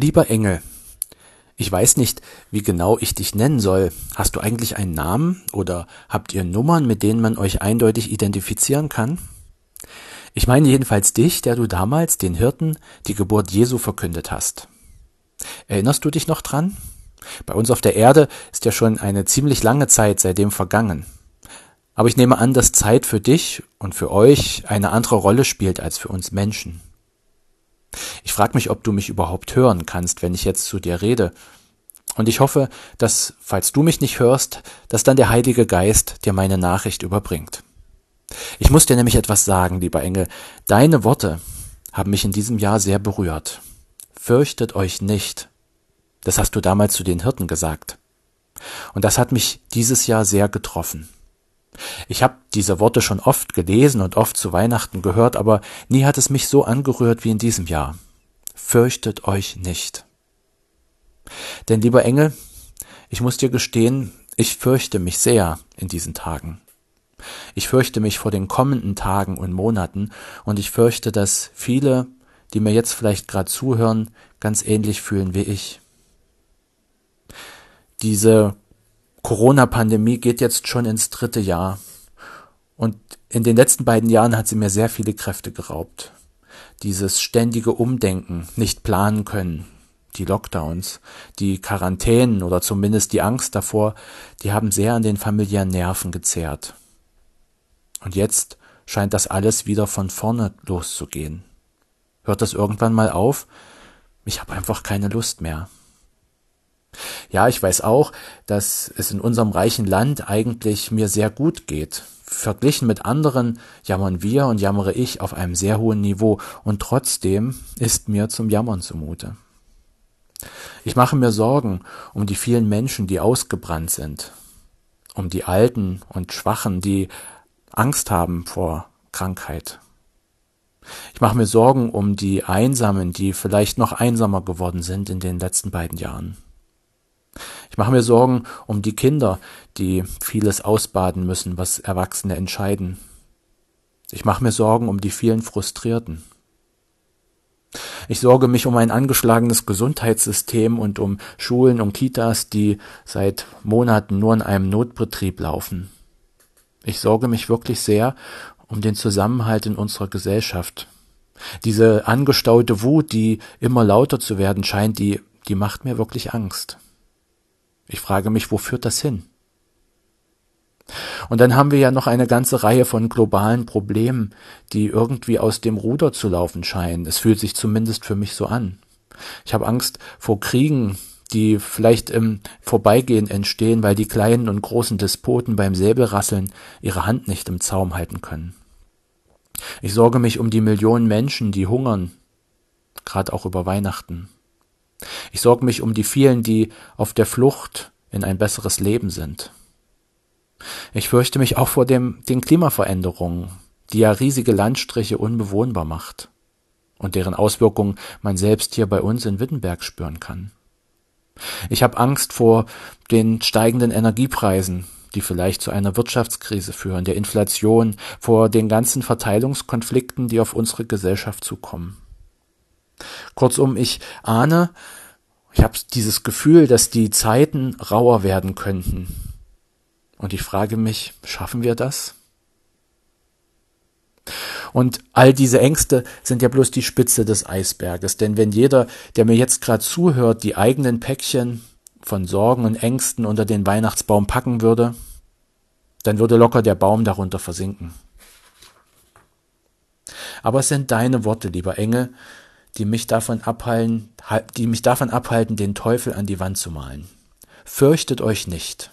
Lieber Engel, ich weiß nicht, wie genau ich dich nennen soll. Hast du eigentlich einen Namen oder habt ihr Nummern, mit denen man euch eindeutig identifizieren kann? Ich meine jedenfalls dich, der du damals den Hirten die Geburt Jesu verkündet hast. Erinnerst du dich noch dran? Bei uns auf der Erde ist ja schon eine ziemlich lange Zeit seitdem vergangen. Aber ich nehme an, dass Zeit für dich und für euch eine andere Rolle spielt als für uns Menschen. Ich frage mich, ob du mich überhaupt hören kannst, wenn ich jetzt zu dir rede. Und ich hoffe, dass, falls du mich nicht hörst, dass dann der Heilige Geist dir meine Nachricht überbringt. Ich muss dir nämlich etwas sagen, lieber Engel. Deine Worte haben mich in diesem Jahr sehr berührt. Fürchtet euch nicht. Das hast du damals zu den Hirten gesagt. Und das hat mich dieses Jahr sehr getroffen. Ich habe diese Worte schon oft gelesen und oft zu Weihnachten gehört, aber nie hat es mich so angerührt wie in diesem Jahr. Fürchtet euch nicht. Denn lieber Engel, ich muss dir gestehen, ich fürchte mich sehr in diesen Tagen. Ich fürchte mich vor den kommenden Tagen und Monaten und ich fürchte, dass viele, die mir jetzt vielleicht gerade zuhören, ganz ähnlich fühlen wie ich. Diese Corona-Pandemie geht jetzt schon ins dritte Jahr. Und in den letzten beiden Jahren hat sie mir sehr viele Kräfte geraubt. Dieses ständige Umdenken, nicht planen können, die Lockdowns, die Quarantänen oder zumindest die Angst davor, die haben sehr an den familiären Nerven gezehrt. Und jetzt scheint das alles wieder von vorne loszugehen. Hört das irgendwann mal auf? Ich habe einfach keine Lust mehr. Ja, ich weiß auch, dass es in unserem reichen Land eigentlich mir sehr gut geht. Verglichen mit anderen jammern wir und jammere ich auf einem sehr hohen Niveau und trotzdem ist mir zum Jammern zumute. Ich mache mir Sorgen um die vielen Menschen, die ausgebrannt sind, um die Alten und Schwachen, die Angst haben vor Krankheit. Ich mache mir Sorgen um die Einsamen, die vielleicht noch einsamer geworden sind in den letzten beiden Jahren. Ich mache mir Sorgen um die Kinder, die vieles ausbaden müssen, was Erwachsene entscheiden. Ich mache mir Sorgen um die vielen Frustrierten. Ich sorge mich um ein angeschlagenes Gesundheitssystem und um Schulen und Kitas, die seit Monaten nur in einem Notbetrieb laufen. Ich sorge mich wirklich sehr um den Zusammenhalt in unserer Gesellschaft. Diese angestaute Wut, die immer lauter zu werden scheint, die, die macht mir wirklich Angst. Ich frage mich, wo führt das hin? Und dann haben wir ja noch eine ganze Reihe von globalen Problemen, die irgendwie aus dem Ruder zu laufen scheinen. Es fühlt sich zumindest für mich so an. Ich habe Angst vor Kriegen, die vielleicht im Vorbeigehen entstehen, weil die kleinen und großen Despoten beim Säbelrasseln ihre Hand nicht im Zaum halten können. Ich sorge mich um die Millionen Menschen, die hungern, gerade auch über Weihnachten. Ich sorge mich um die vielen, die auf der Flucht in ein besseres Leben sind. Ich fürchte mich auch vor dem, den Klimaveränderungen, die ja riesige Landstriche unbewohnbar macht und deren Auswirkungen man selbst hier bei uns in Wittenberg spüren kann. Ich habe Angst vor den steigenden Energiepreisen, die vielleicht zu einer Wirtschaftskrise führen, der Inflation, vor den ganzen Verteilungskonflikten, die auf unsere Gesellschaft zukommen. Kurzum, ich ahne, ich habe dieses Gefühl, dass die Zeiten rauer werden könnten. Und ich frage mich, schaffen wir das? Und all diese Ängste sind ja bloß die Spitze des Eisberges, denn wenn jeder, der mir jetzt gerade zuhört, die eigenen Päckchen von Sorgen und Ängsten unter den Weihnachtsbaum packen würde, dann würde locker der Baum darunter versinken. Aber es sind deine Worte, lieber Engel, die mich davon abhalten, die mich davon abhalten, den Teufel an die Wand zu malen. Fürchtet euch nicht.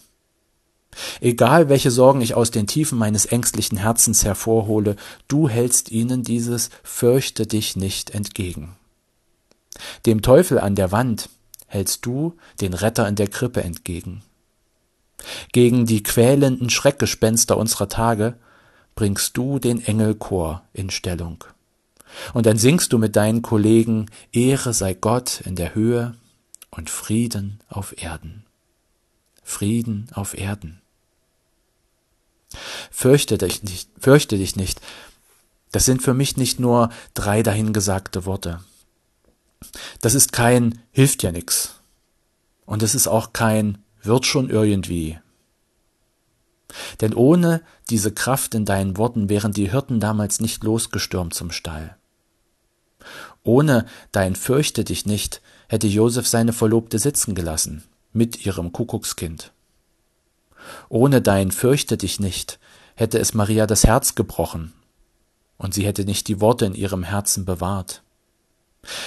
Egal welche Sorgen ich aus den Tiefen meines ängstlichen Herzens hervorhole, du hältst ihnen dieses Fürchte dich nicht entgegen. Dem Teufel an der Wand hältst du den Retter in der Krippe entgegen. Gegen die quälenden Schreckgespenster unserer Tage bringst du den Engelchor in Stellung. Und dann singst du mit deinen Kollegen Ehre sei Gott in der Höhe und Frieden auf Erden. Frieden auf Erden. Fürchte dich nicht, fürchte dich nicht. Das sind für mich nicht nur drei dahingesagte Worte. Das ist kein hilft ja nix. Und es ist auch kein wird schon irgendwie. Denn ohne diese Kraft in deinen Worten wären die Hirten damals nicht losgestürmt zum Stall. Ohne dein Fürchte dich nicht hätte Josef seine Verlobte sitzen gelassen, mit ihrem Kuckuckskind. Ohne dein Fürchte dich nicht hätte es Maria das Herz gebrochen, und sie hätte nicht die Worte in ihrem Herzen bewahrt.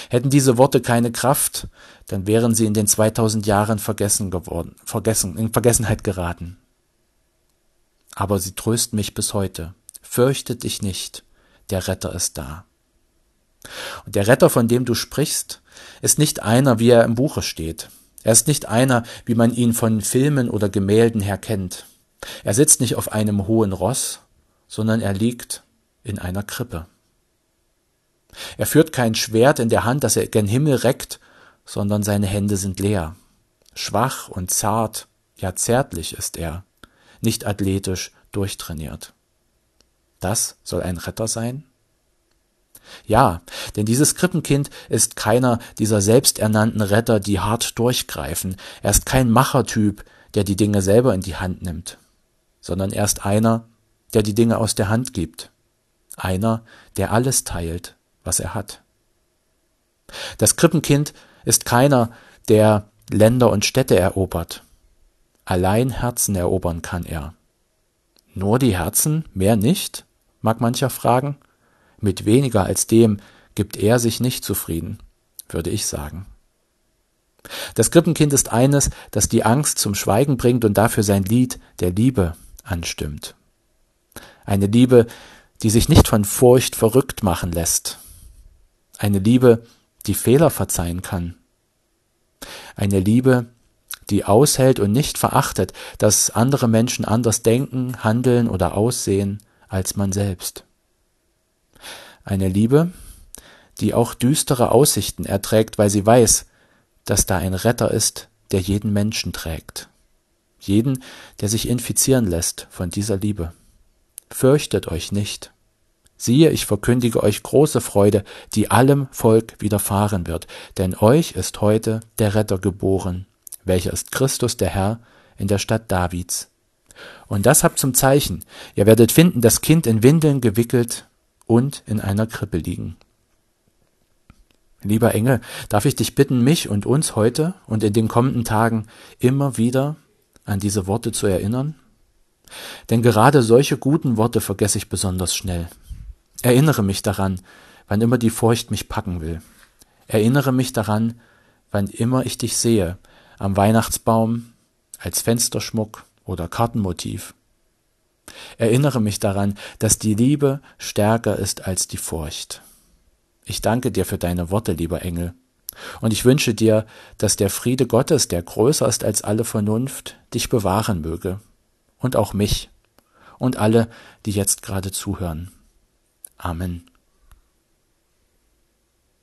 Hätten diese Worte keine Kraft, dann wären sie in den 2000 Jahren vergessen geworden, vergessen, in Vergessenheit geraten. Aber sie trösten mich bis heute. Fürchte dich nicht, der Retter ist da. Und der Retter, von dem du sprichst, ist nicht einer, wie er im Buche steht. Er ist nicht einer, wie man ihn von Filmen oder Gemälden her kennt. Er sitzt nicht auf einem hohen Ross, sondern er liegt in einer Krippe. Er führt kein Schwert in der Hand, das er gen Himmel reckt, sondern seine Hände sind leer. Schwach und zart, ja zärtlich ist er, nicht athletisch durchtrainiert. Das soll ein Retter sein? Ja, denn dieses Krippenkind ist keiner dieser selbsternannten Retter, die hart durchgreifen. Er ist kein Machertyp, der die Dinge selber in die Hand nimmt, sondern er ist einer, der die Dinge aus der Hand gibt. Einer, der alles teilt, was er hat. Das Krippenkind ist keiner, der Länder und Städte erobert. Allein Herzen erobern kann er. Nur die Herzen, mehr nicht? mag mancher fragen. Mit weniger als dem gibt er sich nicht zufrieden, würde ich sagen. Das Krippenkind ist eines, das die Angst zum Schweigen bringt und dafür sein Lied der Liebe anstimmt. Eine Liebe, die sich nicht von Furcht verrückt machen lässt. Eine Liebe, die Fehler verzeihen kann. Eine Liebe, die aushält und nicht verachtet, dass andere Menschen anders denken, handeln oder aussehen als man selbst. Eine Liebe, die auch düstere Aussichten erträgt, weil sie weiß, dass da ein Retter ist, der jeden Menschen trägt. Jeden, der sich infizieren lässt von dieser Liebe. Fürchtet euch nicht. Siehe, ich verkündige euch große Freude, die allem Volk widerfahren wird, denn euch ist heute der Retter geboren, welcher ist Christus der Herr in der Stadt Davids. Und das habt zum Zeichen, ihr werdet finden das Kind in Windeln gewickelt und in einer Krippe liegen. Lieber Engel, darf ich dich bitten, mich und uns heute und in den kommenden Tagen immer wieder an diese Worte zu erinnern? Denn gerade solche guten Worte vergesse ich besonders schnell. Erinnere mich daran, wann immer die Furcht mich packen will. Erinnere mich daran, wann immer ich dich sehe, am Weihnachtsbaum, als Fensterschmuck oder Kartenmotiv. Erinnere mich daran, dass die Liebe stärker ist als die Furcht. Ich danke dir für deine Worte, lieber Engel, und ich wünsche dir, dass der Friede Gottes, der größer ist als alle Vernunft, dich bewahren möge, und auch mich und alle, die jetzt gerade zuhören. Amen.